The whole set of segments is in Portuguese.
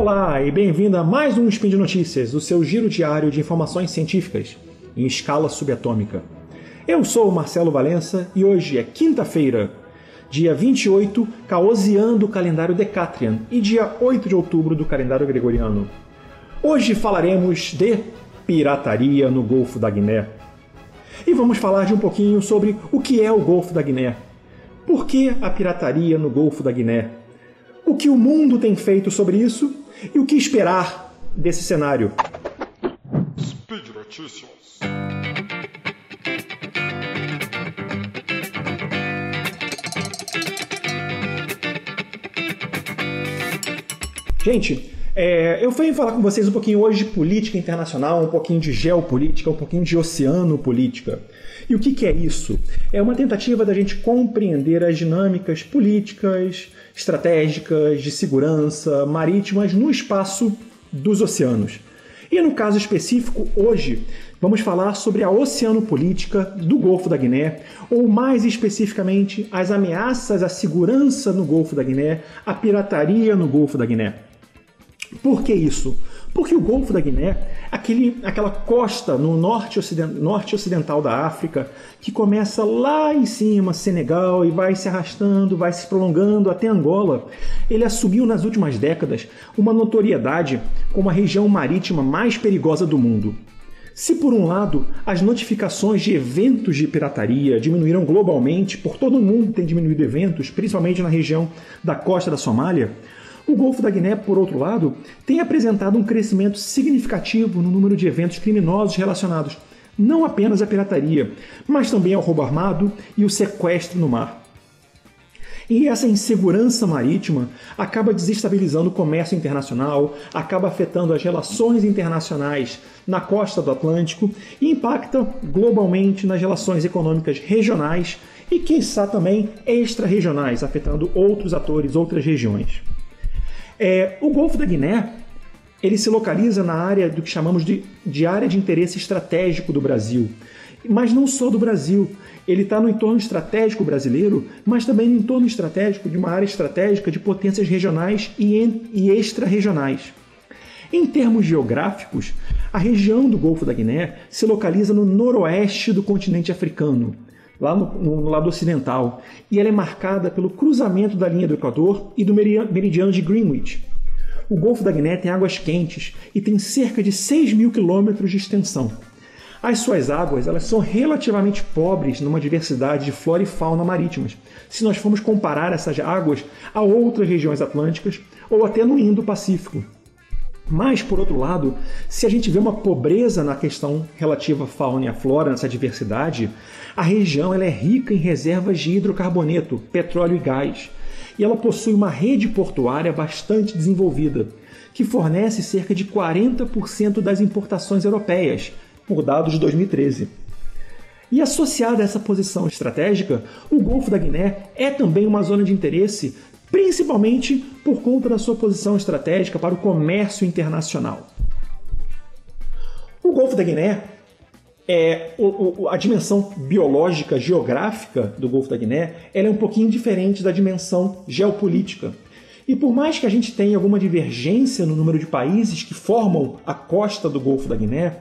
Olá e bem-vindo a mais um Spin de Notícias, o seu giro diário de informações científicas em escala subatômica. Eu sou o Marcelo Valença e hoje é quinta-feira, dia 28, Caosian do calendário Decatrian e dia 8 de outubro do calendário gregoriano. Hoje falaremos de pirataria no Golfo da Guiné. E vamos falar de um pouquinho sobre o que é o Golfo da Guiné. Por que a pirataria no Golfo da Guiné? O que o mundo tem feito sobre isso e o que esperar desse cenário? Speed Notícias. Gente, é, eu venho falar com vocês um pouquinho hoje de política internacional, um pouquinho de geopolítica, um pouquinho de oceano política. E o que, que é isso? É uma tentativa da gente compreender as dinâmicas políticas, estratégicas, de segurança marítimas no espaço dos oceanos. E no caso específico, hoje, vamos falar sobre a oceanopolítica do Golfo da Guiné, ou mais especificamente, as ameaças à segurança no Golfo da Guiné, a pirataria no Golfo da Guiné. Por que isso? Porque o Golfo da Guiné, aquele, aquela costa no norte, ocident, norte ocidental da África, que começa lá em cima, Senegal, e vai se arrastando, vai se prolongando até Angola, ele assumiu nas últimas décadas uma notoriedade como a região marítima mais perigosa do mundo. Se por um lado as notificações de eventos de pirataria diminuíram globalmente, por todo o mundo tem diminuído eventos, principalmente na região da costa da Somália, o Golfo da Guiné, por outro lado, tem apresentado um crescimento significativo no número de eventos criminosos relacionados não apenas à pirataria, mas também ao roubo armado e o sequestro no mar. E essa insegurança marítima acaba desestabilizando o comércio internacional, acaba afetando as relações internacionais na costa do Atlântico e impacta globalmente nas relações econômicas regionais e, quiçá, também extra-regionais, afetando outros atores, outras regiões. É, o Golfo da Guiné ele se localiza na área do que chamamos de, de área de interesse estratégico do Brasil. Mas não só do Brasil. Ele está no entorno estratégico brasileiro, mas também no entorno estratégico de uma área estratégica de potências regionais e, e extra-regionais. Em termos geográficos, a região do Golfo da Guiné se localiza no noroeste do continente africano, lá no, no, lado ocidental, e ela é marcada pelo cruzamento da linha do Equador e do meridiano de Greenwich. O Golfo da Guiné tem águas quentes e tem cerca de 6 mil quilômetros de extensão. As suas águas elas são relativamente pobres numa diversidade de flora e fauna marítimas, se nós formos comparar essas águas a outras regiões atlânticas ou até no Indo-Pacífico. Mas, por outro lado, se a gente vê uma pobreza na questão relativa à fauna e à flora, nessa diversidade, a região ela é rica em reservas de hidrocarboneto, petróleo e gás. E ela possui uma rede portuária bastante desenvolvida, que fornece cerca de 40% das importações europeias, por dados de 2013. E associada a essa posição estratégica, o Golfo da Guiné é também uma zona de interesse principalmente por conta da sua posição estratégica para o comércio internacional. O Golfo da Guiné é o, o, a dimensão biológica, geográfica do Golfo da Guiné, ela é um pouquinho diferente da dimensão geopolítica. E por mais que a gente tenha alguma divergência no número de países que formam a costa do Golfo da Guiné,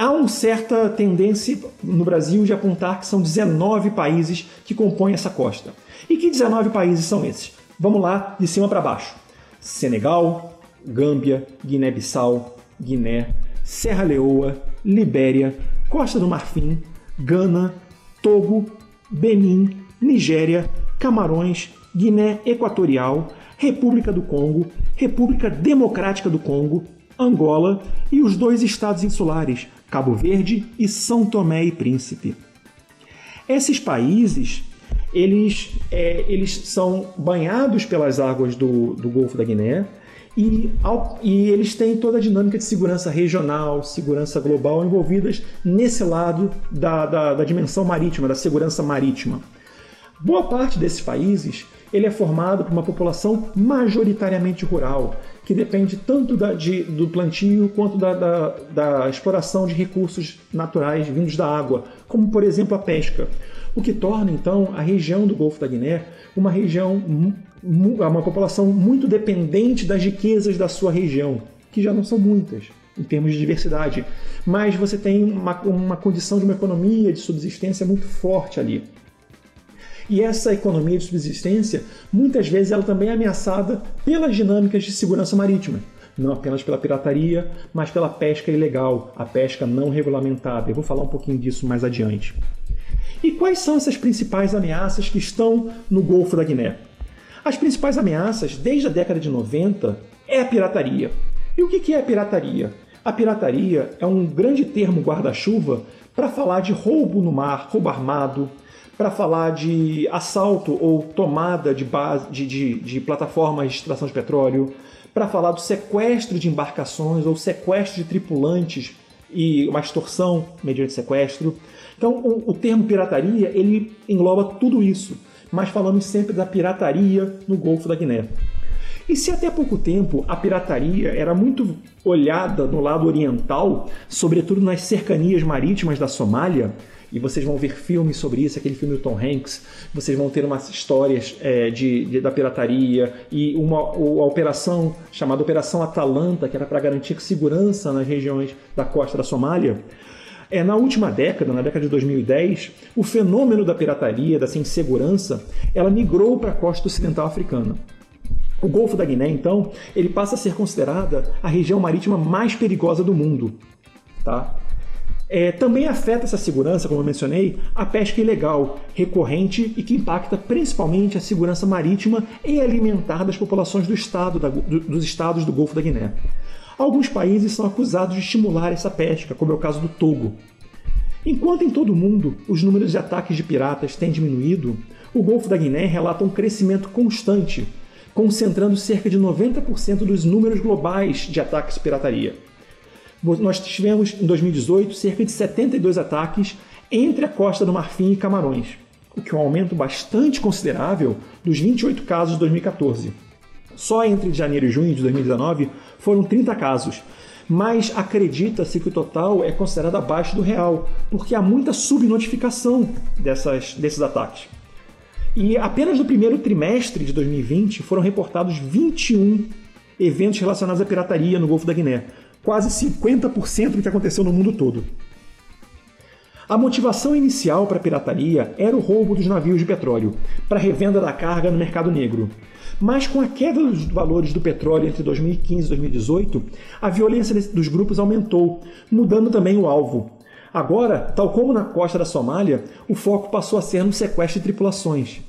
há uma certa tendência no Brasil de apontar que são 19 países que compõem essa costa. E que 19 países são esses? Vamos lá, de cima para baixo: Senegal, Gâmbia, Guiné-Bissau, Guiné, Serra Leoa, Libéria, Costa do Marfim, Gana, Togo, Benin, Nigéria, Camarões, Guiné Equatorial, República do Congo, República Democrática do Congo, Angola e os dois estados insulares, Cabo Verde e São Tomé e Príncipe. Esses países eles, é, eles são banhados pelas águas do, do Golfo da Guiné e, ao, e eles têm toda a dinâmica de segurança regional, segurança global envolvidas nesse lado da, da, da dimensão marítima, da segurança marítima. Boa parte desses países ele é formado por uma população majoritariamente rural, que depende tanto da, de, do plantio quanto da, da, da, exploração de recursos naturais vindos da água, como por exemplo a pesca. o que torna então a região do Golfo da Guiné uma região, uma população muito dependente das riquezas da sua região, que já não são muitas em termos de diversidade, mas você tem uma, uma condição de uma economia de subsistência muito forte ali. E essa economia de subsistência, muitas vezes, ela também é ameaçada pelas dinâmicas de segurança marítima. Não apenas pela pirataria, mas pela pesca ilegal, a pesca não regulamentada. Eu vou falar um pouquinho disso mais adiante. E quais são essas principais ameaças que estão no Golfo da Guiné? As principais ameaças, desde a década de 90, é a pirataria. E o que é a pirataria? A pirataria é um grande termo guarda-chuva para falar de roubo no mar, roubo armado, para falar de assalto ou tomada de, base, de, de, de plataformas de extração de petróleo, para falar do sequestro de embarcações ou sequestro de tripulantes e uma extorsão mediante sequestro. Então, o, o termo pirataria ele engloba tudo isso, mas falamos sempre da pirataria no Golfo da Guiné. E se até pouco tempo a pirataria era muito olhada no lado oriental, sobretudo nas cercanias marítimas da Somália, e vocês vão ver filmes sobre isso, aquele filme do Tom Hanks, vocês vão ter umas histórias é, de, de, da pirataria e uma, uma operação chamada Operação Atalanta, que era para garantir segurança nas regiões da costa da Somália. É, na última década, na década de 2010, o fenômeno da pirataria, dessa insegurança, ela migrou para a costa ocidental africana. O Golfo da Guiné, então, ele passa a ser considerada a região marítima mais perigosa do mundo. Tá? É, também afeta essa segurança, como eu mencionei, a pesca ilegal, recorrente e que impacta principalmente a segurança marítima e alimentar das populações do estado, da, do, dos estados do Golfo da Guiné. Alguns países são acusados de estimular essa pesca, como é o caso do Togo. Enquanto em todo o mundo os números de ataques de piratas têm diminuído, o Golfo da Guiné relata um crescimento constante, concentrando cerca de 90% dos números globais de ataques de pirataria. Nós tivemos em 2018 cerca de 72 ataques entre a costa do Marfim e Camarões, o que é um aumento bastante considerável dos 28 casos de 2014. Só entre janeiro e junho de 2019 foram 30 casos, mas acredita-se que o total é considerado abaixo do real, porque há muita subnotificação dessas, desses ataques. E apenas no primeiro trimestre de 2020 foram reportados 21 eventos relacionados à pirataria no Golfo da Guiné, quase 50% do que aconteceu no mundo todo. A motivação inicial para a pirataria era o roubo dos navios de petróleo, para revenda da carga no mercado negro. Mas com a queda dos valores do petróleo entre 2015 e 2018, a violência dos grupos aumentou, mudando também o alvo. Agora, tal como na costa da Somália, o foco passou a ser no sequestro de tripulações.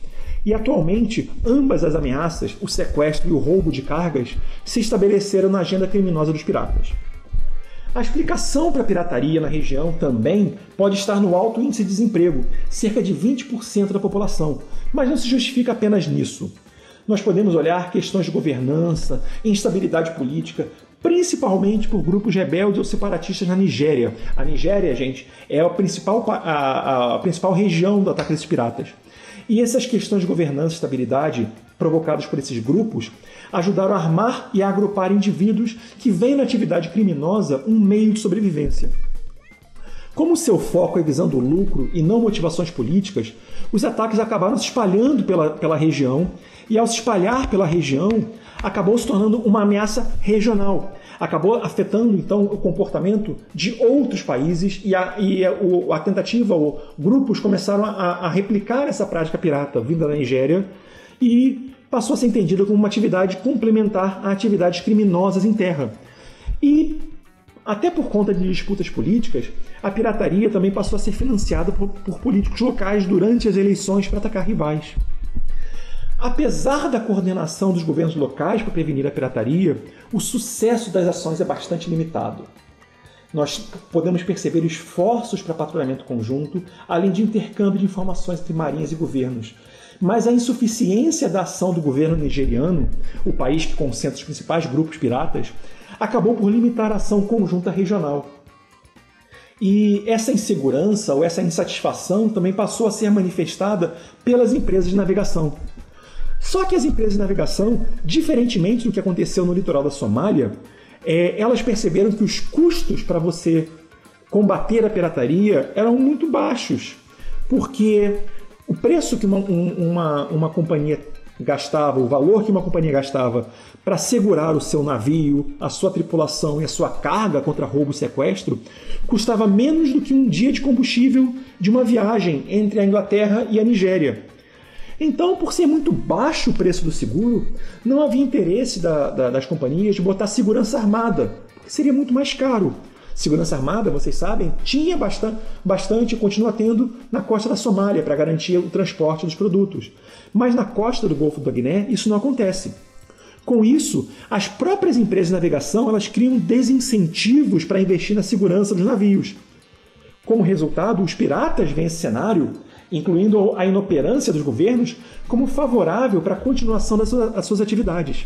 E atualmente, ambas as ameaças, o sequestro e o roubo de cargas, se estabeleceram na agenda criminosa dos piratas. A explicação para a pirataria na região também pode estar no alto índice de desemprego, cerca de 20% da população, mas não se justifica apenas nisso. Nós podemos olhar questões de governança, instabilidade política, principalmente por grupos rebeldes ou separatistas na Nigéria. A Nigéria, gente, é a principal, a, a principal região do ataque desses piratas. E essas questões de governança e estabilidade provocadas por esses grupos ajudaram a armar e a agrupar indivíduos que veem na atividade criminosa um meio de sobrevivência. Como seu foco é visando o lucro e não motivações políticas, os ataques acabaram se espalhando pela, pela região e, ao se espalhar pela região, acabou se tornando uma ameaça regional, acabou afetando então o comportamento de outros países e a, e a, a tentativa, ou grupos começaram a, a, replicar essa prática pirata vinda da Nigéria e passou a ser entendida como uma atividade complementar a atividades criminosas em terra. E até por conta de disputas políticas, a pirataria também passou a ser financiada por, por políticos locais durante as eleições para atacar rivais. Apesar da coordenação dos governos locais para prevenir a pirataria, o sucesso das ações é bastante limitado. Nós podemos perceber esforços para patrulhamento conjunto, além de intercâmbio de informações entre marinhas e governos. Mas a insuficiência da ação do governo nigeriano, o país que concentra os principais grupos piratas, acabou por limitar a ação conjunta regional. E essa insegurança ou essa insatisfação também passou a ser manifestada pelas empresas de navegação, só que as empresas de navegação, diferentemente do que aconteceu no litoral da Somália, é, elas perceberam que os custos para você combater a pirataria eram muito baixos, porque o preço que uma, uma, uma companhia gastava, o valor que uma companhia gastava para segurar o seu navio, a sua tripulação e a sua carga contra roubo e sequestro, custava menos do que um dia de combustível de uma viagem entre a Inglaterra e a Nigéria. Então, por ser muito baixo o preço do seguro, não havia interesse da, da, das companhias de botar segurança armada, porque seria muito mais caro. Segurança Armada, vocês sabem, tinha bastante, bastante e continua tendo na costa da Somália para garantir o transporte dos produtos. Mas na costa do Golfo do Guiné isso não acontece. Com isso, as próprias empresas de navegação elas criam desincentivos para investir na segurança dos navios. Como resultado, os piratas veem esse cenário, incluindo a inoperância dos governos, como favorável para a continuação das suas atividades.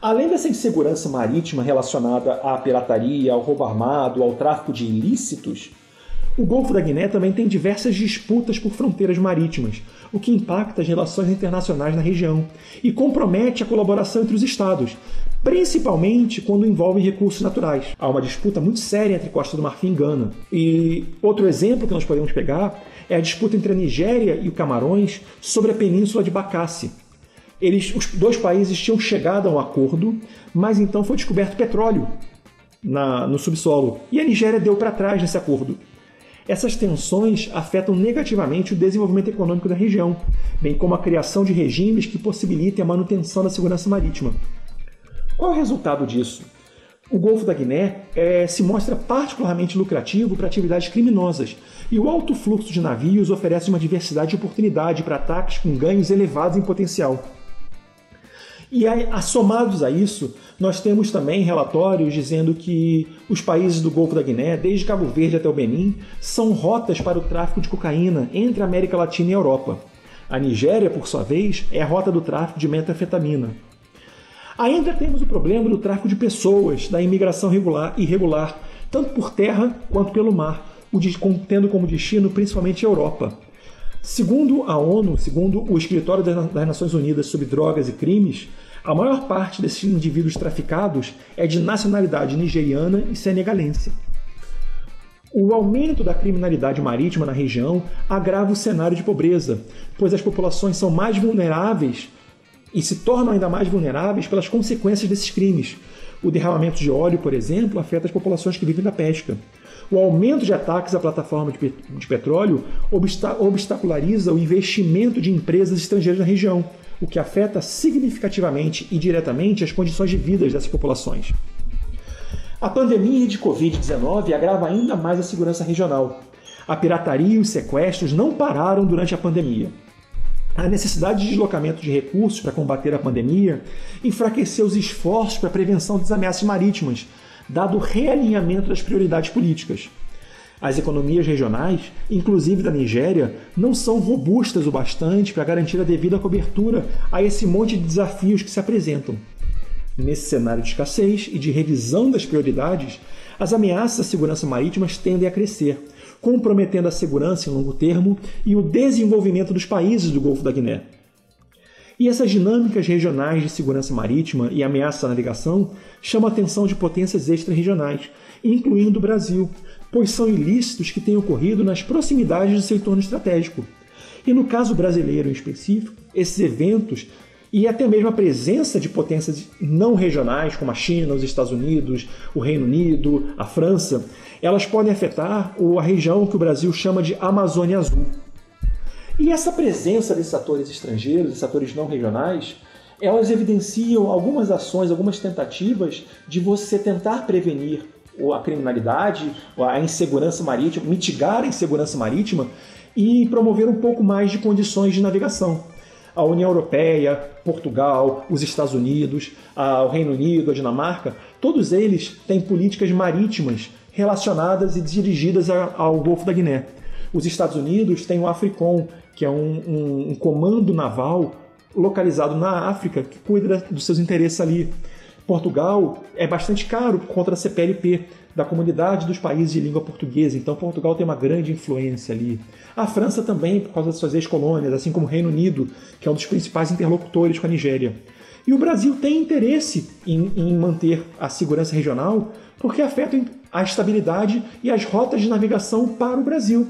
Além dessa insegurança marítima relacionada à pirataria, ao roubo armado, ao tráfico de ilícitos, o Golfo da Guiné também tem diversas disputas por fronteiras marítimas, o que impacta as relações internacionais na região e compromete a colaboração entre os Estados, principalmente quando envolve recursos naturais. Há uma disputa muito séria entre Costa do Marfim e Gana. E outro exemplo que nós podemos pegar é a disputa entre a Nigéria e o Camarões sobre a península de Bacassi, eles, os dois países tinham chegado a um acordo, mas então foi descoberto petróleo na, no subsolo e a Nigéria deu para trás nesse acordo. Essas tensões afetam negativamente o desenvolvimento econômico da região, bem como a criação de regimes que possibilitem a manutenção da segurança marítima. Qual é o resultado disso? O Golfo da Guiné é, se mostra particularmente lucrativo para atividades criminosas, e o alto fluxo de navios oferece uma diversidade de oportunidade para ataques com ganhos elevados em potencial. E aí, assomados a isso, nós temos também relatórios dizendo que os países do Golfo da Guiné, desde Cabo Verde até o Benin, são rotas para o tráfico de cocaína entre a América Latina e a Europa. A Nigéria, por sua vez, é a rota do tráfico de metanfetamina. Ainda temos o problema do tráfico de pessoas, da imigração regular, irregular, tanto por terra quanto pelo mar, tendo como destino principalmente a Europa. Segundo a ONU, segundo o Escritório das Nações Unidas sobre Drogas e Crimes, a maior parte desses indivíduos traficados é de nacionalidade nigeriana e senegalense. O aumento da criminalidade marítima na região agrava o cenário de pobreza, pois as populações são mais vulneráveis e se tornam ainda mais vulneráveis pelas consequências desses crimes. O derramamento de óleo, por exemplo, afeta as populações que vivem da pesca. O aumento de ataques à plataforma de petróleo obstaculariza o investimento de empresas estrangeiras na região, o que afeta significativamente e diretamente as condições de vida dessas populações. A pandemia de Covid-19 agrava ainda mais a segurança regional. A pirataria e os sequestros não pararam durante a pandemia. A necessidade de deslocamento de recursos para combater a pandemia enfraqueceu os esforços para a prevenção das ameaças marítimas, dado o realinhamento das prioridades políticas. As economias regionais, inclusive da Nigéria, não são robustas o bastante para garantir a devida cobertura a esse monte de desafios que se apresentam. Nesse cenário de escassez e de revisão das prioridades, as ameaças à segurança marítima tendem a crescer, comprometendo a segurança em longo termo e o desenvolvimento dos países do Golfo da Guiné. E essas dinâmicas regionais de segurança marítima e ameaça à navegação chamam a atenção de potências extra-regionais, incluindo o Brasil, pois são ilícitos que têm ocorrido nas proximidades do seu entorno estratégico. E no caso brasileiro em específico, esses eventos e até mesmo a presença de potências não regionais, como a China, os Estados Unidos, o Reino Unido, a França, elas podem afetar a região que o Brasil chama de Amazônia Azul. E essa presença desses atores estrangeiros, desses atores não regionais, elas evidenciam algumas ações, algumas tentativas de você tentar prevenir a criminalidade, a insegurança marítima, mitigar a insegurança marítima e promover um pouco mais de condições de navegação. A União Europeia, Portugal, os Estados Unidos, o Reino Unido, a Dinamarca, todos eles têm políticas marítimas relacionadas e dirigidas ao Golfo da Guiné. Os Estados Unidos têm o AFRICOM, que é um, um, um comando naval localizado na África que cuida dos seus interesses ali. Portugal é bastante caro contra a CPLP, da comunidade dos países de língua portuguesa, então Portugal tem uma grande influência ali. A França também, por causa das suas ex-colônias, assim como o Reino Unido, que é um dos principais interlocutores com a Nigéria. E o Brasil tem interesse em, em manter a segurança regional porque afeta a estabilidade e as rotas de navegação para o Brasil.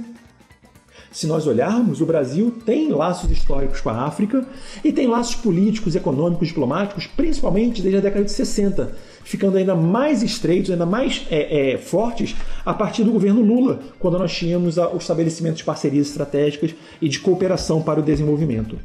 Se nós olharmos, o Brasil tem laços históricos com a África e tem laços políticos, econômicos, diplomáticos, principalmente desde a década de 60, ficando ainda mais estreitos, ainda mais é, é, fortes a partir do governo Lula, quando nós tínhamos o estabelecimento de parcerias estratégicas e de cooperação para o desenvolvimento.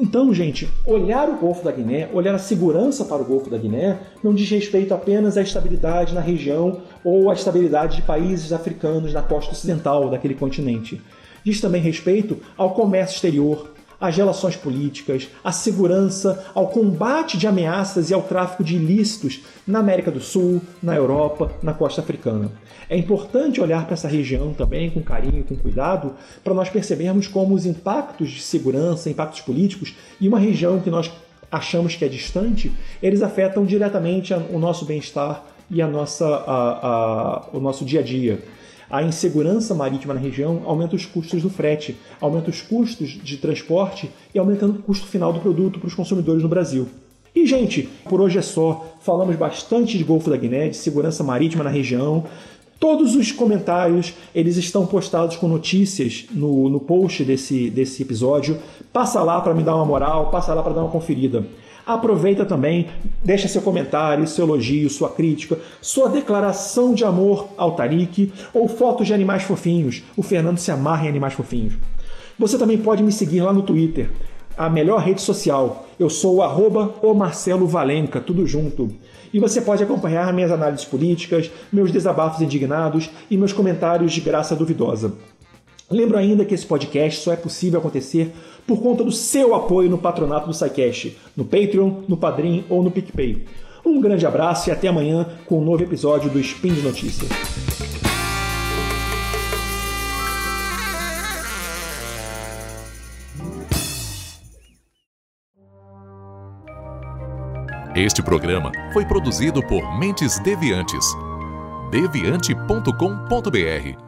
Então, gente, olhar o Golfo da Guiné, olhar a segurança para o Golfo da Guiné, não diz respeito apenas à estabilidade na região ou à estabilidade de países africanos na costa ocidental daquele continente. Diz também respeito ao comércio exterior, às relações políticas, à segurança, ao combate de ameaças e ao tráfico de ilícitos na América do Sul, na Europa, na costa africana. É importante olhar para essa região também com carinho, com cuidado, para nós percebermos como os impactos de segurança, impactos políticos, e uma região que nós achamos que é distante, eles afetam diretamente o nosso bem-estar e a nossa, a, a, o nosso dia a dia. A insegurança marítima na região aumenta os custos do frete, aumenta os custos de transporte e aumentando o custo final do produto para os consumidores no Brasil. E, gente, por hoje é só. Falamos bastante de Golfo da Guiné, de segurança marítima na região. Todos os comentários eles estão postados com notícias no, no post desse, desse episódio. Passa lá para me dar uma moral, passa lá para dar uma conferida. Aproveita também, deixa seu comentário, seu elogio, sua crítica, sua declaração de amor ao Tarik ou fotos de animais fofinhos. O Fernando se amarra em animais fofinhos. Você também pode me seguir lá no Twitter, a melhor rede social. Eu sou o arroba o Marcelo Valenca, tudo junto. E você pode acompanhar minhas análises políticas, meus desabafos indignados e meus comentários de graça duvidosa. Lembro ainda que esse podcast só é possível acontecer por conta do seu apoio no patronato do SciCast, no Patreon, no Padrim ou no PicPay. Um grande abraço e até amanhã com um novo episódio do Spin de Notícias. Este programa foi produzido por Mentes Deviantes. deviante.com.br